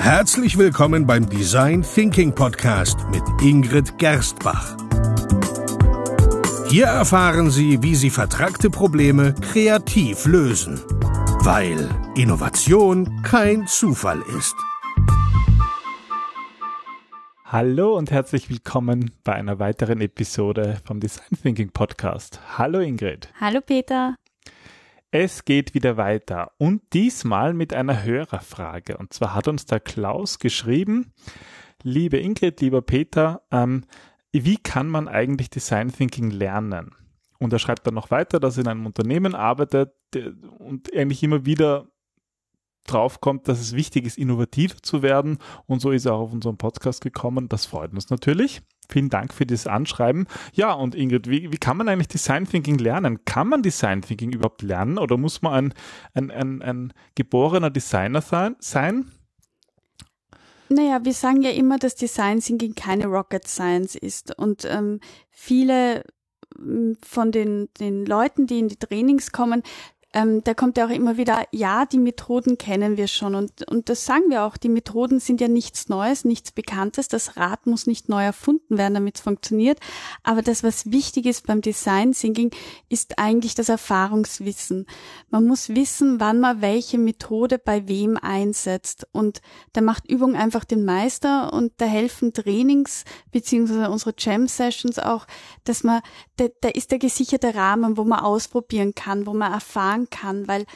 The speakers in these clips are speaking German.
Herzlich willkommen beim Design Thinking Podcast mit Ingrid Gerstbach. Hier erfahren Sie, wie Sie vertragte Probleme kreativ lösen, weil Innovation kein Zufall ist. Hallo und herzlich willkommen bei einer weiteren Episode vom Design Thinking Podcast. Hallo Ingrid. Hallo Peter. Es geht wieder weiter und diesmal mit einer Hörerfrage. Und zwar hat uns der Klaus geschrieben, liebe Ingrid, lieber Peter, ähm, wie kann man eigentlich Design Thinking lernen? Und er schreibt dann noch weiter, dass er in einem Unternehmen arbeitet und eigentlich immer wieder drauf kommt, dass es wichtig ist, innovativ zu werden. Und so ist er auch auf unseren Podcast gekommen. Das freut uns natürlich. Vielen Dank für das Anschreiben. Ja, und Ingrid, wie, wie kann man eigentlich Design Thinking lernen? Kann man Design Thinking überhaupt lernen oder muss man ein, ein, ein, ein geborener Designer sein? Naja, wir sagen ja immer, dass Design Thinking keine Rocket Science ist. Und ähm, viele von den, den Leuten, die in die Trainings kommen, ähm, da kommt ja auch immer wieder, ja, die Methoden kennen wir schon und, und das sagen wir auch, die Methoden sind ja nichts Neues, nichts Bekanntes, das Rad muss nicht neu erfunden werden, damit es funktioniert, aber das, was wichtig ist beim Design Thinking, ist eigentlich das Erfahrungswissen. Man muss wissen, wann man welche Methode bei wem einsetzt. Und da macht Übung einfach den Meister und da helfen Trainings beziehungsweise unsere Jam Sessions auch, dass man, da, da ist der gesicherte Rahmen, wo man ausprobieren kann, wo man erfahren sagen kann, weil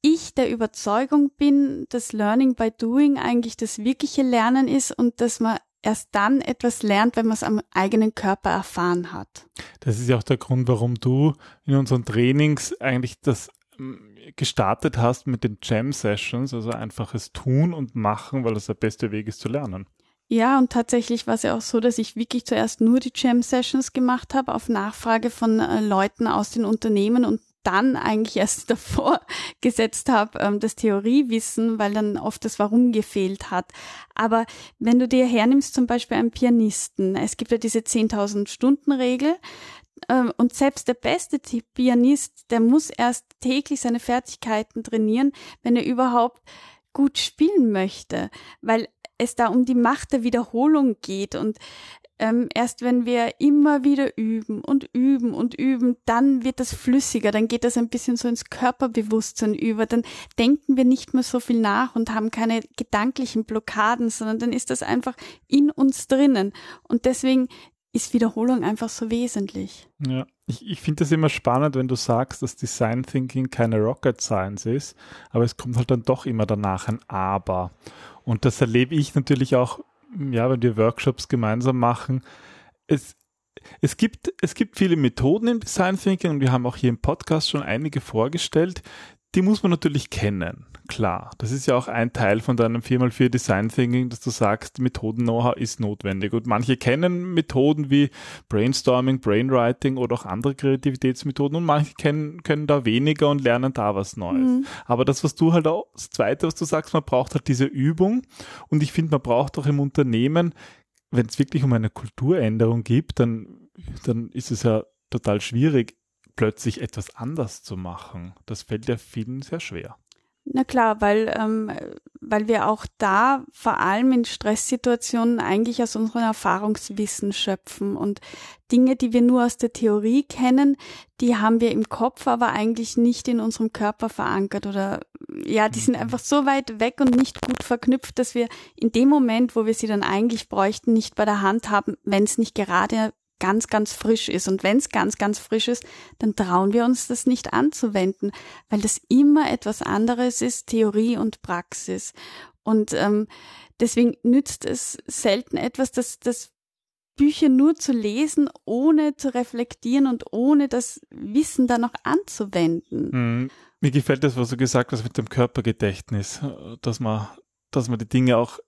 ich der Überzeugung bin, dass Learning by Doing eigentlich das wirkliche Lernen ist und dass man erst dann etwas lernt, wenn man es am eigenen Körper erfahren hat. Das ist ja auch der Grund, warum du in unseren Trainings eigentlich das ähm, gestartet hast mit den Jam Sessions, also einfaches Tun und Machen, weil das der beste Weg ist zu lernen. Ja, und tatsächlich war es ja auch so, dass ich wirklich zuerst nur die Jam Sessions gemacht habe auf Nachfrage von äh, Leuten aus den Unternehmen und dann eigentlich erst davor gesetzt habe, ähm, das Theoriewissen, weil dann oft das Warum gefehlt hat. Aber wenn du dir hernimmst, zum Beispiel einen Pianisten, es gibt ja diese 10.000 Stunden Regel, ähm, und selbst der beste Pianist, der muss erst täglich seine Fertigkeiten trainieren, wenn er überhaupt gut spielen möchte, weil es da um die Macht der Wiederholung geht und ähm, erst wenn wir immer wieder üben und üben und üben, dann wird das flüssiger, dann geht das ein bisschen so ins Körperbewusstsein über, dann denken wir nicht mehr so viel nach und haben keine gedanklichen Blockaden, sondern dann ist das einfach in uns drinnen. Und deswegen ist Wiederholung einfach so wesentlich. Ja, ich, ich finde das immer spannend, wenn du sagst, dass Design Thinking keine Rocket Science ist, aber es kommt halt dann doch immer danach ein Aber. Und das erlebe ich natürlich auch ja, wenn wir Workshops gemeinsam machen, es, es gibt, es gibt viele Methoden im Design Thinking und wir haben auch hier im Podcast schon einige vorgestellt. Die muss man natürlich kennen. Klar, das ist ja auch ein Teil von deinem 4x4 Design Thinking, dass du sagst, Methoden-Know-how ist notwendig. Und manche kennen Methoden wie Brainstorming, Brainwriting oder auch andere Kreativitätsmethoden und manche kennen, können da weniger und lernen da was Neues. Mhm. Aber das, was du halt auch, das zweite, was du sagst, man braucht halt diese Übung. Und ich finde, man braucht auch im Unternehmen, wenn es wirklich um eine Kulturänderung gibt, dann, dann ist es ja total schwierig, plötzlich etwas anders zu machen. Das fällt ja vielen sehr schwer. Na klar, weil, ähm, weil wir auch da vor allem in Stresssituationen eigentlich aus unserem Erfahrungswissen schöpfen und Dinge, die wir nur aus der Theorie kennen, die haben wir im Kopf, aber eigentlich nicht in unserem Körper verankert oder ja, die sind mhm. einfach so weit weg und nicht gut verknüpft, dass wir in dem Moment, wo wir sie dann eigentlich bräuchten, nicht bei der Hand haben, wenn es nicht gerade ganz, ganz frisch ist. Und wenn es ganz, ganz frisch ist, dann trauen wir uns das nicht anzuwenden, weil das immer etwas anderes ist, Theorie und Praxis. Und ähm, deswegen nützt es selten etwas, dass das Bücher nur zu lesen, ohne zu reflektieren und ohne das Wissen dann noch anzuwenden. Mhm. Mir gefällt das, was du gesagt hast mit dem Körpergedächtnis, dass man, dass man die Dinge auch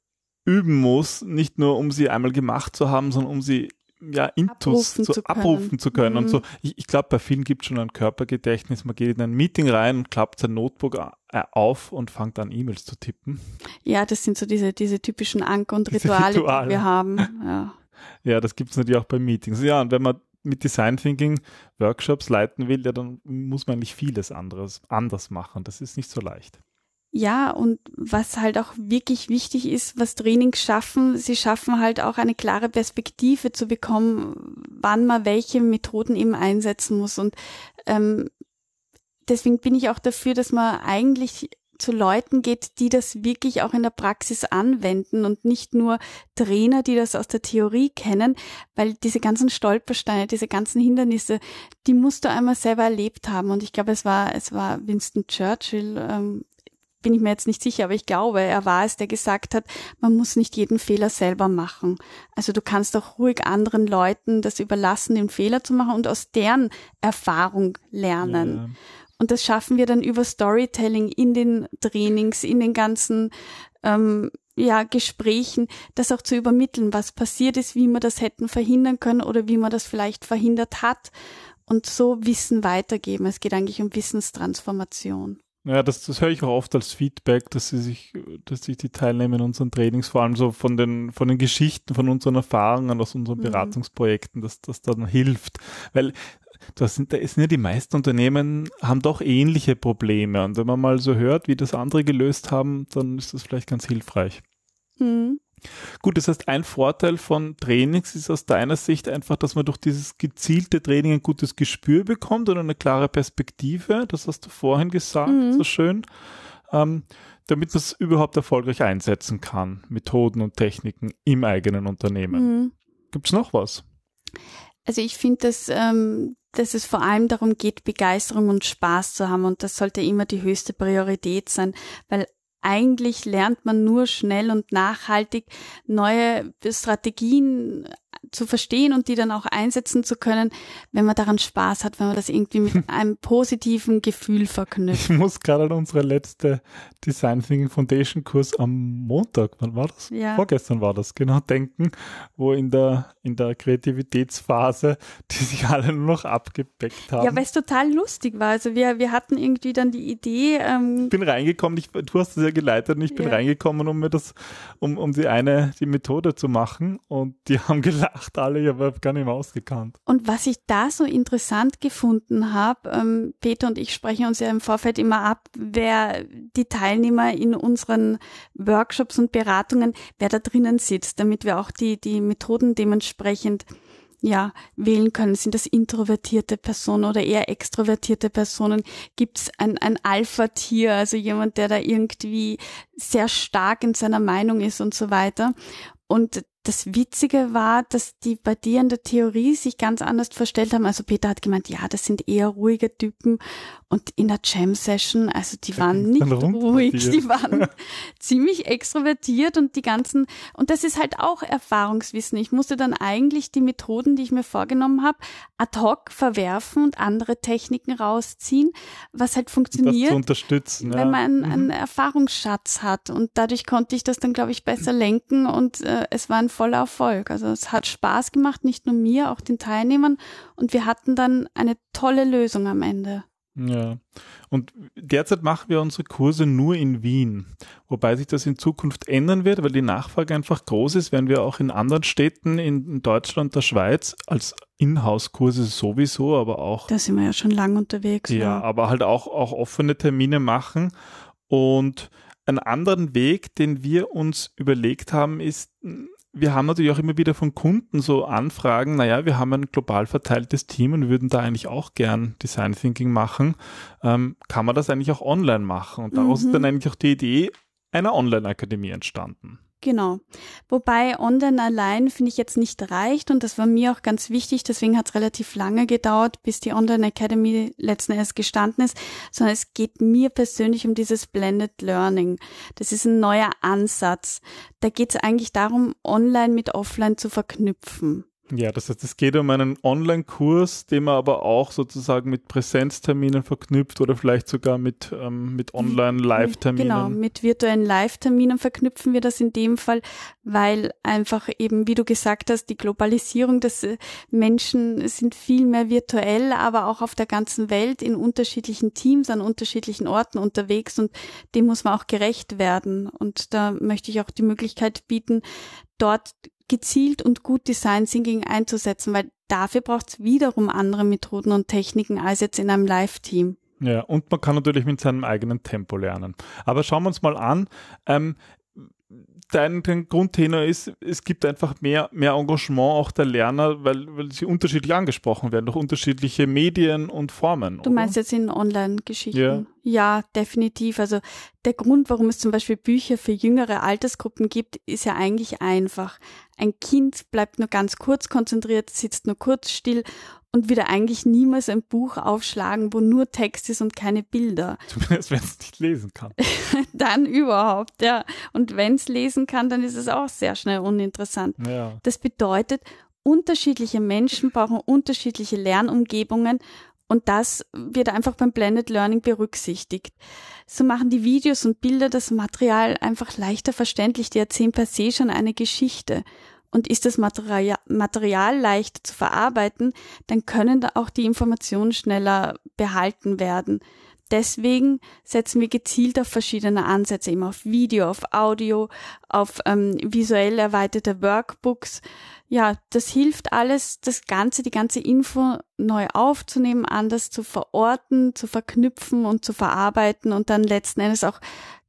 üben muss, nicht nur um sie einmal gemacht zu haben, sondern um sie ja, Intus abrufen, zu, zu abrufen zu können. Mhm. Und so, ich, ich glaube, bei vielen gibt es schon ein Körpergedächtnis. Man geht in ein Meeting rein und klappt sein Notebook äh, auf und fängt an, E-Mails zu tippen. Ja, das sind so diese, diese typischen Anker und Rituale, Rituale, die wir haben. Ja, ja das gibt es natürlich auch bei Meetings. Ja, und wenn man mit Design Thinking Workshops leiten will, ja, dann muss man eigentlich vieles anderes anders machen. Das ist nicht so leicht. Ja, und was halt auch wirklich wichtig ist, was Trainings schaffen, sie schaffen halt auch eine klare Perspektive zu bekommen, wann man welche Methoden eben einsetzen muss. Und ähm, deswegen bin ich auch dafür, dass man eigentlich zu Leuten geht, die das wirklich auch in der Praxis anwenden und nicht nur Trainer, die das aus der Theorie kennen, weil diese ganzen Stolpersteine, diese ganzen Hindernisse, die musst du einmal selber erlebt haben. Und ich glaube, es war, es war Winston Churchill, ähm, bin ich mir jetzt nicht sicher, aber ich glaube, er war es, der gesagt hat, man muss nicht jeden Fehler selber machen. Also du kannst auch ruhig anderen Leuten das überlassen, den Fehler zu machen und aus deren Erfahrung lernen. Ja. Und das schaffen wir dann über Storytelling in den Trainings, in den ganzen ähm, ja, Gesprächen, das auch zu übermitteln, was passiert ist, wie wir das hätten verhindern können oder wie man das vielleicht verhindert hat und so Wissen weitergeben. Es geht eigentlich um Wissenstransformation. Ja, das, das höre ich auch oft als Feedback, dass sie sich, dass sich die Teilnehmer in unseren Trainings, vor allem so von den, von den Geschichten, von unseren Erfahrungen aus unseren mhm. Beratungsprojekten, dass das dann hilft. Weil das sind, da sind ja die meisten Unternehmen haben doch ähnliche Probleme. Und wenn man mal so hört, wie das andere gelöst haben, dann ist das vielleicht ganz hilfreich. Mhm. Gut, das heißt, ein Vorteil von Trainings ist aus deiner Sicht einfach, dass man durch dieses gezielte Training ein gutes Gespür bekommt und eine klare Perspektive. Das hast du vorhin gesagt, mhm. so schön. Ähm, damit man es überhaupt erfolgreich einsetzen kann, Methoden und Techniken im eigenen Unternehmen. Mhm. Gibt es noch was? Also ich finde, dass, ähm, dass es vor allem darum geht, Begeisterung und Spaß zu haben und das sollte immer die höchste Priorität sein, weil eigentlich lernt man nur schnell und nachhaltig neue Strategien zu verstehen und die dann auch einsetzen zu können, wenn man daran Spaß hat, wenn man das irgendwie mit einem positiven Gefühl verknüpft. Ich muss gerade an unsere letzte Design Thinking Foundation Kurs am Montag, wann war das? Ja. Vorgestern war das, genau, denken, wo in der, in der Kreativitätsphase, die sich alle nur noch abgepackt haben. Ja, weil es total lustig war. Also wir, wir hatten irgendwie dann die Idee. Ähm, ich bin reingekommen, ich, du hast es ja geleitet und ich bin ja. reingekommen, um mir das, um, um die eine, die Methode zu machen und die haben gelacht gelacht alle, ich habe gar nicht mehr ausgekannt. Und was ich da so interessant gefunden habe, ähm, Peter und ich sprechen uns ja im Vorfeld immer ab, wer die Teilnehmer in unseren Workshops und Beratungen, wer da drinnen sitzt, damit wir auch die, die Methoden dementsprechend ja, wählen können. Sind das introvertierte Personen oder eher extrovertierte Personen? Gibt es ein, ein Alpha-Tier, also jemand, der da irgendwie sehr stark in seiner Meinung ist und so weiter? Und das Witzige war, dass die bei dir in der Theorie sich ganz anders verstellt haben. Also Peter hat gemeint, ja, das sind eher ruhige Typen. Und in der Jam-Session, also die waren nicht ruhig, die waren ziemlich extrovertiert und die ganzen, und das ist halt auch Erfahrungswissen. Ich musste dann eigentlich die Methoden, die ich mir vorgenommen habe, ad hoc verwerfen und andere Techniken rausziehen, was halt funktioniert, wenn man einen, einen mhm. Erfahrungsschatz hat. Und dadurch konnte ich das dann, glaube ich, besser lenken und äh, es war ein voller Erfolg. Also es hat Spaß gemacht, nicht nur mir, auch den Teilnehmern. Und wir hatten dann eine tolle Lösung am Ende. Ja, und derzeit machen wir unsere Kurse nur in Wien, wobei sich das in Zukunft ändern wird, weil die Nachfrage einfach groß ist, werden wir auch in anderen Städten in Deutschland, der Schweiz als Inhouse-Kurse sowieso, aber auch. Da sind wir ja schon lang unterwegs. Ja, ja, aber halt auch, auch offene Termine machen und einen anderen Weg, den wir uns überlegt haben, ist, wir haben natürlich auch immer wieder von Kunden so Anfragen, naja, wir haben ein global verteiltes Team und würden da eigentlich auch gern Design Thinking machen. Ähm, kann man das eigentlich auch online machen? Und daraus mhm. ist dann eigentlich auch die Idee einer Online-Akademie entstanden. Genau. Wobei Online allein finde ich jetzt nicht reicht und das war mir auch ganz wichtig, deswegen hat es relativ lange gedauert, bis die Online Academy letzten Endes gestanden ist, sondern es geht mir persönlich um dieses Blended Learning. Das ist ein neuer Ansatz. Da geht es eigentlich darum, Online mit Offline zu verknüpfen. Ja, das heißt, es geht um einen Online-Kurs, den man aber auch sozusagen mit Präsenzterminen verknüpft oder vielleicht sogar mit, ähm, mit Online-Live-Terminen. Genau, mit virtuellen Live-Terminen verknüpfen wir das in dem Fall, weil einfach eben, wie du gesagt hast, die Globalisierung des äh, Menschen sind viel mehr virtuell, aber auch auf der ganzen Welt in unterschiedlichen Teams an unterschiedlichen Orten unterwegs und dem muss man auch gerecht werden. Und da möchte ich auch die Möglichkeit bieten, dort gezielt und gut Design Thinking einzusetzen, weil dafür braucht es wiederum andere Methoden und Techniken als jetzt in einem Live-Team. Ja, und man kann natürlich mit seinem eigenen Tempo lernen. Aber schauen wir uns mal an. Ähm, dein, dein Grundtenor ist, es gibt einfach mehr, mehr Engagement auch der Lerner, weil, weil sie unterschiedlich angesprochen werden durch unterschiedliche Medien und Formen. Du meinst jetzt in Online-Geschichten? Ja. ja, definitiv. Also der Grund, warum es zum Beispiel Bücher für jüngere Altersgruppen gibt, ist ja eigentlich einfach. Ein Kind bleibt nur ganz kurz konzentriert, sitzt nur kurz still und würde eigentlich niemals ein Buch aufschlagen, wo nur Text ist und keine Bilder. Zumindest wenn es nicht lesen kann. dann überhaupt, ja. Und wenn es lesen kann, dann ist es auch sehr schnell uninteressant. Ja. Das bedeutet, unterschiedliche Menschen brauchen unterschiedliche Lernumgebungen und das wird einfach beim Blended Learning berücksichtigt. So machen die Videos und Bilder das Material einfach leichter verständlich. Die erzählen per se schon eine Geschichte und ist das Material, Material leicht zu verarbeiten, dann können da auch die Informationen schneller behalten werden. Deswegen setzen wir gezielt auf verschiedene Ansätze, eben auf Video, auf Audio, auf ähm, visuell erweiterte Workbooks. Ja, das hilft alles, das Ganze, die ganze Info neu aufzunehmen, anders zu verorten, zu verknüpfen und zu verarbeiten und dann letzten Endes auch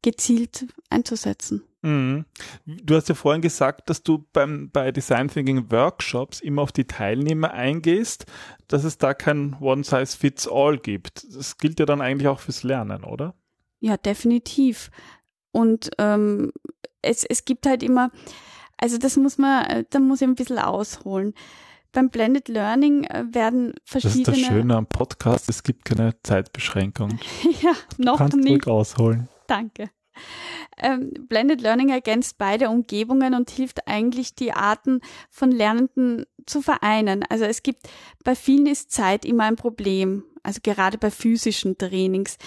gezielt einzusetzen. Mhm. Du hast ja vorhin gesagt, dass du beim, bei Design Thinking Workshops immer auf die Teilnehmer eingehst, dass es da kein One-Size-Fits-All gibt. Das gilt ja dann eigentlich auch fürs Lernen, oder? Ja, definitiv. Und ähm, es, es gibt halt immer, also das muss man, da muss ich ein bisschen ausholen. Beim Blended Learning äh, werden verschiedene. Das ist das Schöne am Podcast, es gibt keine Zeitbeschränkung. ja, noch du kannst nicht. ausholen. Danke. Ähm, Blended Learning ergänzt beide Umgebungen und hilft eigentlich, die Arten von Lernenden zu vereinen. Also es gibt, bei vielen ist Zeit immer ein Problem, also gerade bei physischen Trainings.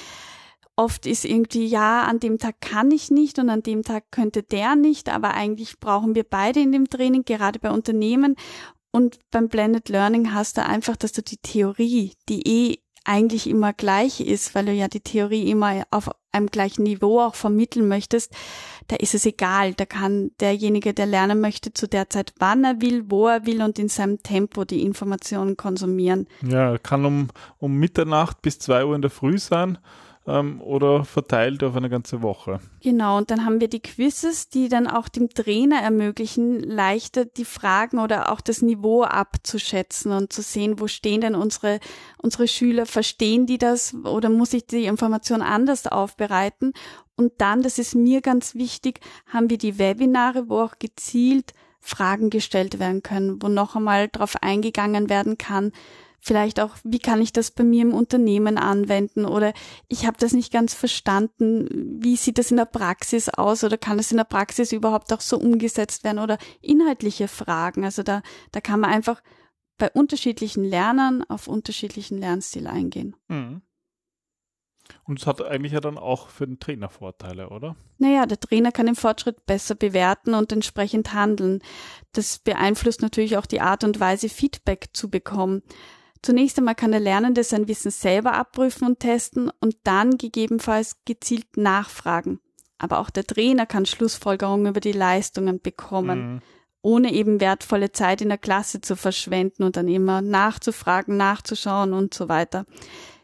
Oft ist irgendwie, ja, an dem Tag kann ich nicht und an dem Tag könnte der nicht, aber eigentlich brauchen wir beide in dem Training, gerade bei Unternehmen. Und beim Blended Learning hast du einfach, dass du die Theorie, die eh eigentlich immer gleich ist, weil du ja die Theorie immer auf einem gleichen Niveau auch vermitteln möchtest, da ist es egal. Da kann derjenige, der lernen möchte, zu der Zeit, wann er will, wo er will und in seinem Tempo die Informationen konsumieren. Ja, kann um, um Mitternacht bis zwei Uhr in der Früh sein ähm, oder verteilt auf eine ganze Woche. Genau, und dann haben wir die Quizzes, die dann auch dem Trainer ermöglichen, leichter die Fragen oder auch das Niveau abzuschätzen und zu sehen, wo stehen denn unsere, unsere Schüler, verstehen die das oder muss ich die Information anders aufbereiten? Und dann, das ist mir ganz wichtig, haben wir die Webinare, wo auch gezielt Fragen gestellt werden können, wo noch einmal darauf eingegangen werden kann, vielleicht auch, wie kann ich das bei mir im Unternehmen anwenden oder ich habe das nicht ganz verstanden, wie sieht das in der Praxis aus oder kann das in der Praxis überhaupt auch so umgesetzt werden oder inhaltliche Fragen. Also da, da kann man einfach bei unterschiedlichen Lernern auf unterschiedlichen Lernstil eingehen. Mhm. Und es hat eigentlich ja dann auch für den Trainer Vorteile, oder? Naja, der Trainer kann den Fortschritt besser bewerten und entsprechend handeln. Das beeinflusst natürlich auch die Art und Weise, Feedback zu bekommen. Zunächst einmal kann der Lernende sein Wissen selber abprüfen und testen und dann gegebenenfalls gezielt nachfragen. Aber auch der Trainer kann Schlussfolgerungen über die Leistungen bekommen, mhm. ohne eben wertvolle Zeit in der Klasse zu verschwenden und dann immer nachzufragen, nachzuschauen und so weiter.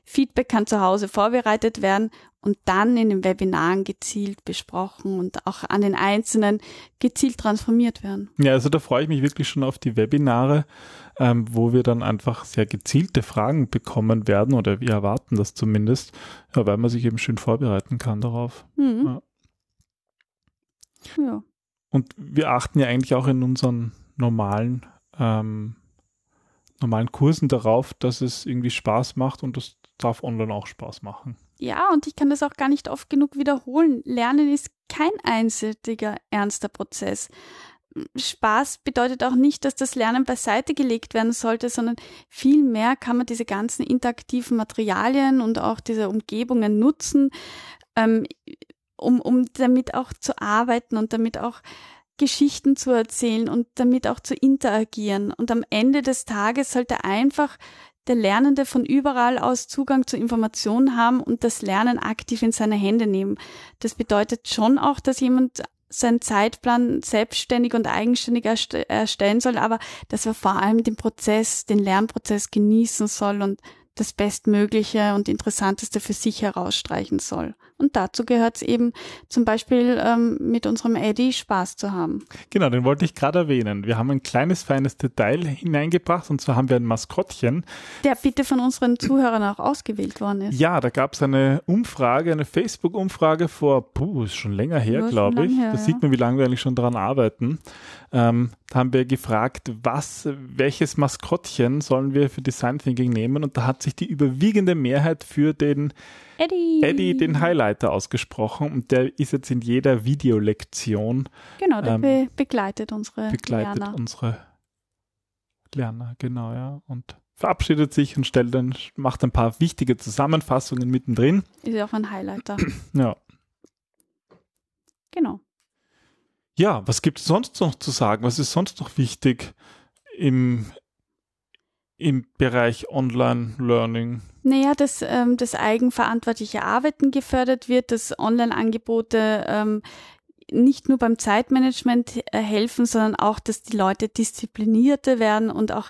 Feedback kann zu Hause vorbereitet werden und dann in den Webinaren gezielt besprochen und auch an den Einzelnen gezielt transformiert werden. Ja, also da freue ich mich wirklich schon auf die Webinare ähm, wo wir dann einfach sehr gezielte Fragen bekommen werden oder wir erwarten das zumindest, ja, weil man sich eben schön vorbereiten kann darauf. Mhm. Ja. ja. Und wir achten ja eigentlich auch in unseren normalen, ähm, normalen Kursen darauf, dass es irgendwie Spaß macht und das darf online auch Spaß machen. Ja, und ich kann das auch gar nicht oft genug wiederholen. Lernen ist kein einseitiger, ernster Prozess. Spaß bedeutet auch nicht, dass das Lernen beiseite gelegt werden sollte, sondern vielmehr kann man diese ganzen interaktiven Materialien und auch diese Umgebungen nutzen, ähm, um, um damit auch zu arbeiten und damit auch Geschichten zu erzählen und damit auch zu interagieren. Und am Ende des Tages sollte einfach der Lernende von überall aus Zugang zu Informationen haben und das Lernen aktiv in seine Hände nehmen. Das bedeutet schon auch, dass jemand seinen Zeitplan selbstständig und eigenständig erstellen soll, aber dass er vor allem den Prozess, den Lernprozess genießen soll und das Bestmögliche und Interessanteste für sich herausstreichen soll. Und dazu gehört es eben zum Beispiel ähm, mit unserem Eddie Spaß zu haben. Genau, den wollte ich gerade erwähnen. Wir haben ein kleines, feines Detail hineingebracht und zwar haben wir ein Maskottchen. Der bitte von unseren Zuhörern auch ausgewählt worden ist. Ja, da gab es eine Umfrage, eine Facebook-Umfrage vor, puh, ist schon länger her, glaube ich. Her, da ja. sieht man, wie lange wir eigentlich schon daran arbeiten. Ähm, da haben wir gefragt, was, welches Maskottchen sollen wir für Design Thinking nehmen und da hat sich die überwiegende Mehrheit für den Eddie. Eddie, den Highlighter, ausgesprochen und der ist jetzt in jeder Videolektion. Genau, der ähm, be begleitet unsere begleitet Lerner. unsere Lerner, genau, ja. Und verabschiedet sich und stellt dann, macht ein paar wichtige Zusammenfassungen mittendrin. Ist ja auch ein Highlighter. ja. Genau. Ja, was gibt es sonst noch zu sagen? Was ist sonst noch wichtig im, im Bereich Online-Learning? Naja, dass ähm, das eigenverantwortliche Arbeiten gefördert wird, dass Online-Angebote ähm, nicht nur beim Zeitmanagement äh, helfen, sondern auch, dass die Leute disziplinierter werden und auch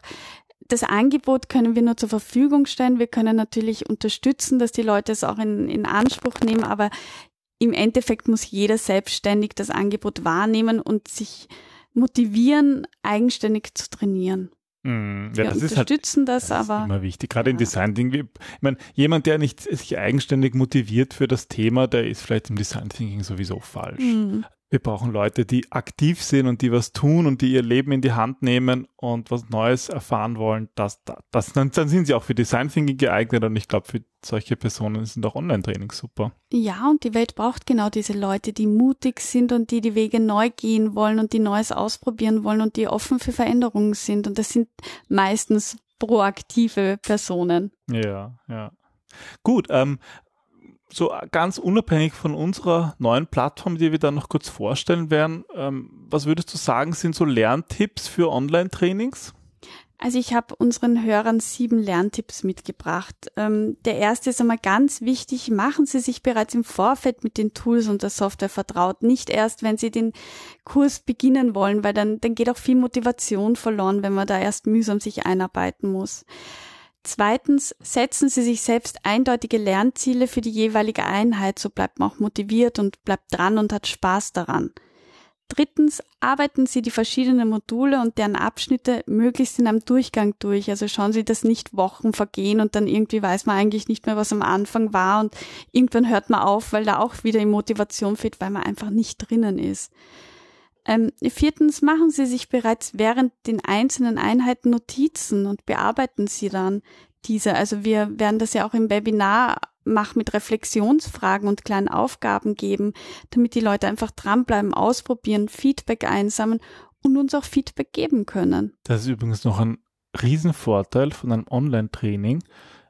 das Angebot können wir nur zur Verfügung stellen. Wir können natürlich unterstützen, dass die Leute es auch in, in Anspruch nehmen, aber im Endeffekt muss jeder selbstständig das Angebot wahrnehmen und sich motivieren, eigenständig zu trainieren. Mm, ja, wir das unterstützen ist halt, das, das aber. Ist immer wichtig, gerade ja. in Design Ich meine, jemand, der nicht sich eigenständig motiviert für das Thema, der ist vielleicht im Design Thinking sowieso falsch. Mhm. Wir brauchen Leute, die aktiv sind und die was tun und die ihr Leben in die Hand nehmen und was Neues erfahren wollen. Das, das, dann, dann sind sie auch für Design Thinking geeignet und ich glaube, für solche Personen sind auch Online-Trainings super. Ja, und die Welt braucht genau diese Leute, die mutig sind und die die Wege neu gehen wollen und die Neues ausprobieren wollen und die offen für Veränderungen sind. Und das sind meistens proaktive Personen. Ja, ja. Gut, ähm, so ganz unabhängig von unserer neuen Plattform, die wir dann noch kurz vorstellen werden, ähm, was würdest du sagen, sind so Lerntipps für Online-Trainings? Also ich habe unseren Hörern sieben Lerntipps mitgebracht. Ähm, der erste ist einmal ganz wichtig, machen Sie sich bereits im Vorfeld mit den Tools und der Software vertraut. Nicht erst, wenn Sie den Kurs beginnen wollen, weil dann, dann geht auch viel Motivation verloren, wenn man da erst mühsam sich einarbeiten muss. Zweitens, setzen Sie sich selbst eindeutige Lernziele für die jeweilige Einheit, so bleibt man auch motiviert und bleibt dran und hat Spaß daran. Drittens, arbeiten Sie die verschiedenen Module und deren Abschnitte möglichst in einem Durchgang durch. Also schauen Sie, dass nicht Wochen vergehen und dann irgendwie weiß man eigentlich nicht mehr, was am Anfang war und irgendwann hört man auf, weil da auch wieder die Motivation fehlt, weil man einfach nicht drinnen ist. Ähm, viertens, machen Sie sich bereits während den einzelnen Einheiten Notizen und bearbeiten Sie dann diese. Also wir werden das ja auch im Webinar machen mit Reflexionsfragen und kleinen Aufgaben geben, damit die Leute einfach dranbleiben, ausprobieren, Feedback einsammeln und uns auch Feedback geben können. Das ist übrigens noch ein Riesenvorteil von einem Online-Training.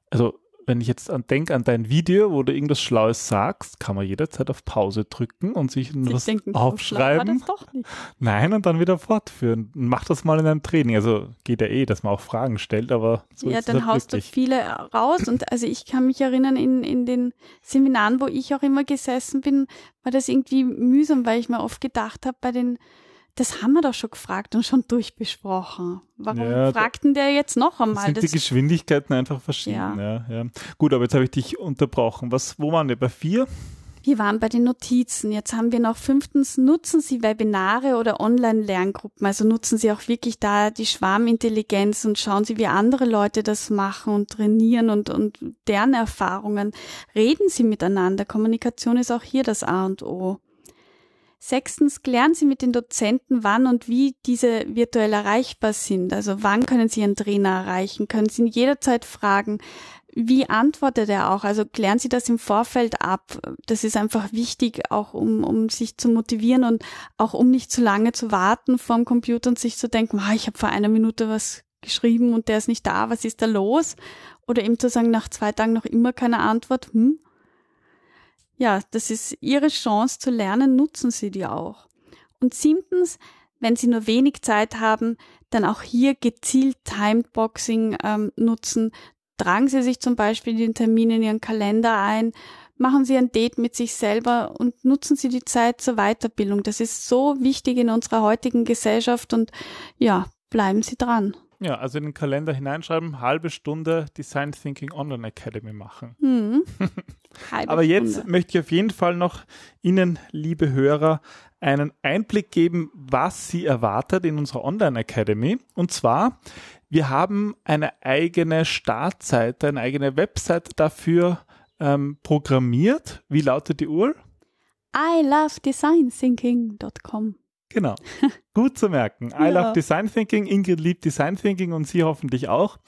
Also wenn ich jetzt an, denke an dein Video, wo du irgendwas Schlaues sagst, kann man jederzeit auf Pause drücken und sich Sie was denken, aufschreiben. Nein, und dann wieder fortführen. Mach das mal in einem Training. Also geht ja eh, dass man auch Fragen stellt, aber so Ja, ist dann halt haust wirklich. du viele raus. Und also ich kann mich erinnern, in, in den Seminaren, wo ich auch immer gesessen bin, war das irgendwie mühsam, weil ich mir oft gedacht habe, bei den das haben wir doch schon gefragt und schon durchbesprochen. Warum ja, fragten der jetzt noch einmal? Sind das die Geschwindigkeiten einfach verschieden. Ja. Ja, ja. Gut, aber jetzt habe ich dich unterbrochen. Was, wo waren wir bei vier? Wir waren bei den Notizen. Jetzt haben wir noch fünftens, nutzen Sie Webinare oder Online-Lerngruppen. Also nutzen Sie auch wirklich da die Schwarmintelligenz und schauen Sie, wie andere Leute das machen und trainieren und, und deren Erfahrungen. Reden Sie miteinander. Kommunikation ist auch hier das A und O. Sechstens, klären Sie mit den Dozenten, wann und wie diese virtuell erreichbar sind. Also wann können Sie Ihren Trainer erreichen? Können Sie ihn jederzeit fragen? Wie antwortet er auch? Also klären Sie das im Vorfeld ab. Das ist einfach wichtig, auch um, um sich zu motivieren und auch um nicht zu lange zu warten vorm Computer und sich zu denken, ah, ich habe vor einer Minute was geschrieben und der ist nicht da, was ist da los? Oder eben zu sagen, nach zwei Tagen noch immer keine Antwort, hm, ja, das ist Ihre Chance zu lernen, nutzen Sie die auch. Und siebtens, wenn Sie nur wenig Zeit haben, dann auch hier gezielt Timeboxing ähm, nutzen. Tragen Sie sich zum Beispiel den Termin in Ihren Kalender ein, machen Sie ein Date mit sich selber und nutzen Sie die Zeit zur Weiterbildung. Das ist so wichtig in unserer heutigen Gesellschaft und ja, bleiben Sie dran. Ja, also in den Kalender hineinschreiben, halbe Stunde Design Thinking Online Academy machen. Hm. Aber jetzt möchte ich auf jeden Fall noch Ihnen, liebe Hörer, einen Einblick geben, was Sie erwartet in unserer Online Academy. Und zwar, wir haben eine eigene Startseite, eine eigene Website dafür ähm, programmiert. Wie lautet die URL? I love designthinking.com. Genau. Gut zu merken. I ja. love Design Thinking. Ingrid liebt Design Thinking und Sie hoffentlich auch.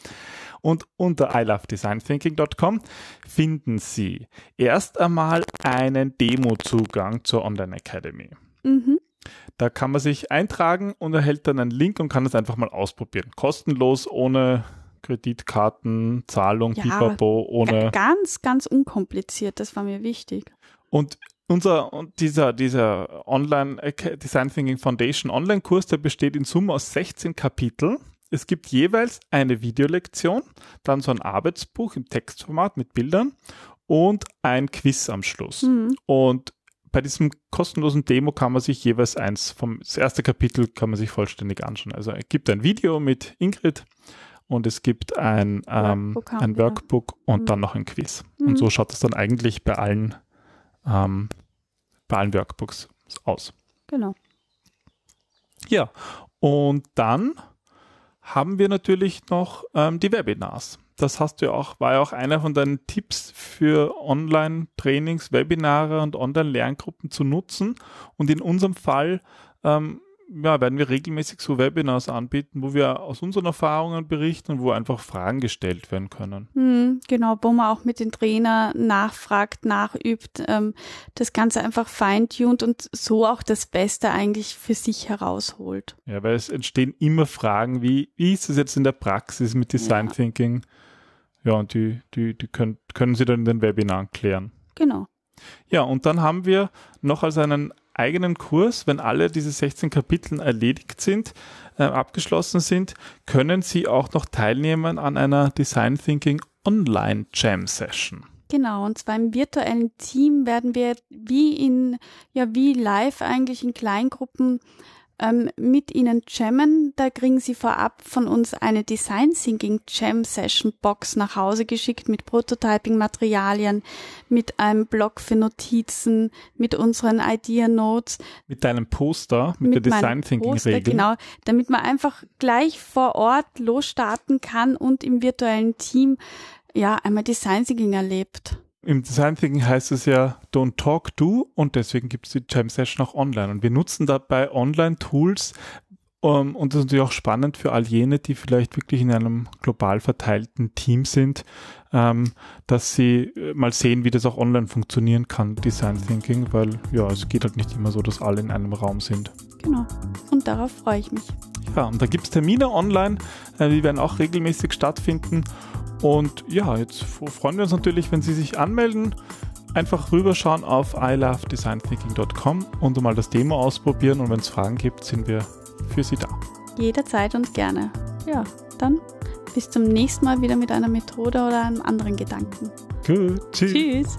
Und unter ilovedesignThinking.com finden Sie erst einmal einen Demo-Zugang zur Online Academy. Mhm. Da kann man sich eintragen und erhält dann einen Link und kann es einfach mal ausprobieren. Kostenlos, ohne Kreditkarten, Zahlung, ja, Pipapo, ohne. Ganz, ganz unkompliziert, das war mir wichtig. Und unser und dieser dieser Online Design Thinking Foundation Online Kurs, der besteht in Summe aus 16 Kapiteln. Es gibt jeweils eine Videolektion, dann so ein Arbeitsbuch im Textformat mit Bildern und ein Quiz am Schluss. Mhm. Und bei diesem kostenlosen Demo kann man sich jeweils eins vom das erste Kapitel kann man sich vollständig anschauen. Also es gibt ein Video mit Ingrid und es gibt ein, ähm, Workbook, ein Workbook und mhm. dann noch ein Quiz. Mhm. Und so schaut es dann eigentlich bei allen ähm, bei allen Workbooks aus. Genau. Ja, und dann haben wir natürlich noch ähm, die Webinars. Das hast du ja auch, war ja auch einer von deinen Tipps für Online-Trainings, Webinare und Online-Lerngruppen zu nutzen. Und in unserem Fall ähm, ja, werden wir regelmäßig so Webinars anbieten, wo wir aus unseren Erfahrungen berichten und wo einfach Fragen gestellt werden können. Hm, genau, wo man auch mit den Trainer nachfragt, nachübt, ähm, das Ganze einfach feintunt und so auch das Beste eigentlich für sich herausholt. Ja, weil es entstehen immer Fragen wie, wie ist es jetzt in der Praxis mit Design ja. Thinking? Ja, und die, die, die können, können Sie dann in den Webinaren klären. Genau. Ja, und dann haben wir noch als einen eigenen Kurs, wenn alle diese 16 Kapiteln erledigt sind, äh, abgeschlossen sind, können Sie auch noch teilnehmen an einer Design Thinking Online Jam Session. Genau, und zwar im virtuellen Team werden wir wie in, ja, wie live eigentlich in Kleingruppen ähm, mit Ihnen jammen. Da kriegen Sie vorab von uns eine Design Thinking Jam Session Box nach Hause geschickt mit Prototyping Materialien, mit einem Blog für Notizen, mit unseren Idea Notes. Mit deinem Poster, mit, mit der Design Thinking Regel. Genau, damit man einfach gleich vor Ort losstarten kann und im virtuellen Team ja einmal Design Thinking erlebt. Im Design Thinking heißt es ja Don't Talk, Do und deswegen gibt es die Jam Session auch online. Und wir nutzen dabei Online-Tools um, ähm, und das ist natürlich auch spannend für all jene, die vielleicht wirklich in einem global verteilten Team sind, ähm, dass sie äh, mal sehen, wie das auch online funktionieren kann, Design Thinking, weil ja, es geht halt nicht immer so, dass alle in einem Raum sind. Genau. Und darauf freue ich mich. Ja, und da gibt es Termine online, äh, die werden auch regelmäßig stattfinden. Und ja, jetzt freuen wir uns natürlich, wenn Sie sich anmelden. Einfach rüberschauen auf ilovedesignThinking.com und mal das Demo ausprobieren. Und wenn es Fragen gibt, sind wir für Sie da. Jederzeit und gerne. Ja, dann bis zum nächsten Mal wieder mit einer Methode oder einem anderen Gedanken. Gut, tschüss. Tschüss.